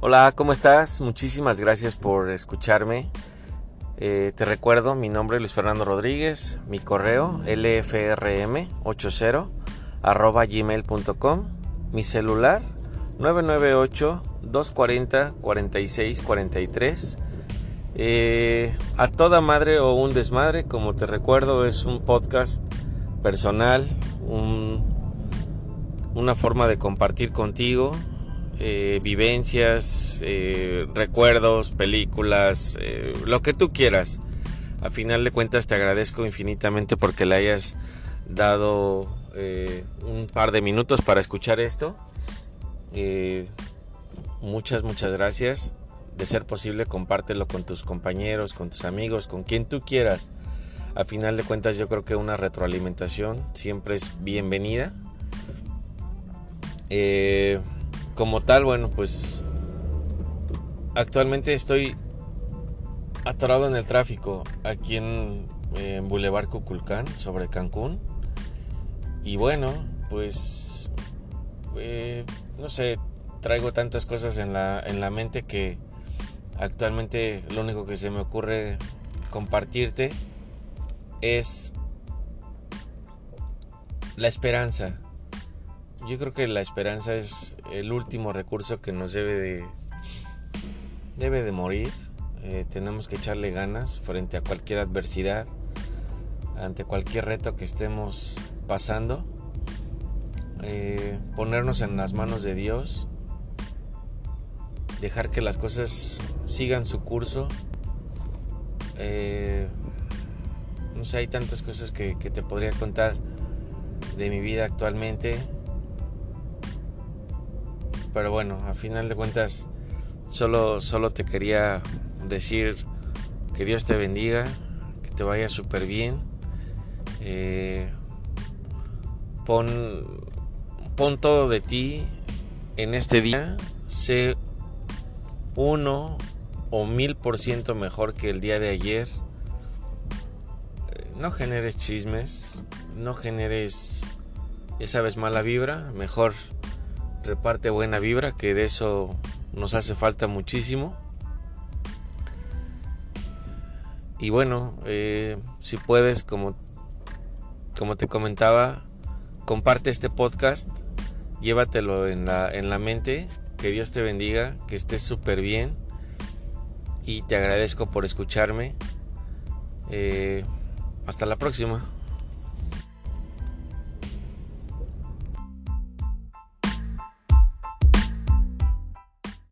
Hola, ¿cómo estás? Muchísimas gracias por escucharme. Eh, te recuerdo, mi nombre es Luis Fernando Rodríguez, mi correo lfrm80 arroba gmail.com, mi celular 998-240-4643. Eh, a toda madre o un desmadre, como te recuerdo, es un podcast personal, una forma de compartir contigo eh, vivencias, eh, recuerdos, películas, eh, lo que tú quieras. A final de cuentas te agradezco infinitamente porque le hayas dado un par de minutos para escuchar esto. muchas, muchas gracias. De ser posible, compártelo con tus compañeros, con tus amigos, con quien tú quieras. A final de cuentas yo creo que una retroalimentación siempre es bienvenida. Como tal, bueno, pues actualmente estoy atorado en el tráfico aquí en, Boulevard Cuculcán, sobre Cancún. Y bueno, pues eh, no sé, traigo tantas cosas en la, en la mente que actualmente lo único que se me ocurre compartirte es la esperanza yo creo que la esperanza es el último recurso que nos debe de, debe de morir. Eh, tenemos que echarle ganas frente a cualquier adversidad, ante cualquier reto que estemos pasando. Eh, ponernos en las manos de Dios, dejar que las cosas sigan su curso. Eh, no sé, hay tantas cosas que te podría contar de mi vida actualmente pero bueno, a final de cuentas, solo, solo te quería decir que Dios te bendiga, que te vaya súper bien. Eh, pon, pon todo de ti en este día. Sé uno o mil por ciento mejor que el día de ayer. No generes chismes, no generes esa vez mala vibra, mejor reparte buena vibra, que de eso nos hace falta muchísimo. Y bueno, eh, si puedes, como, como te comentaba, comparte este podcast, llévatelo en la, en la mente, que Dios te bendiga, que estés súper bien y te agradezco por escucharme. Eh, hasta la próxima.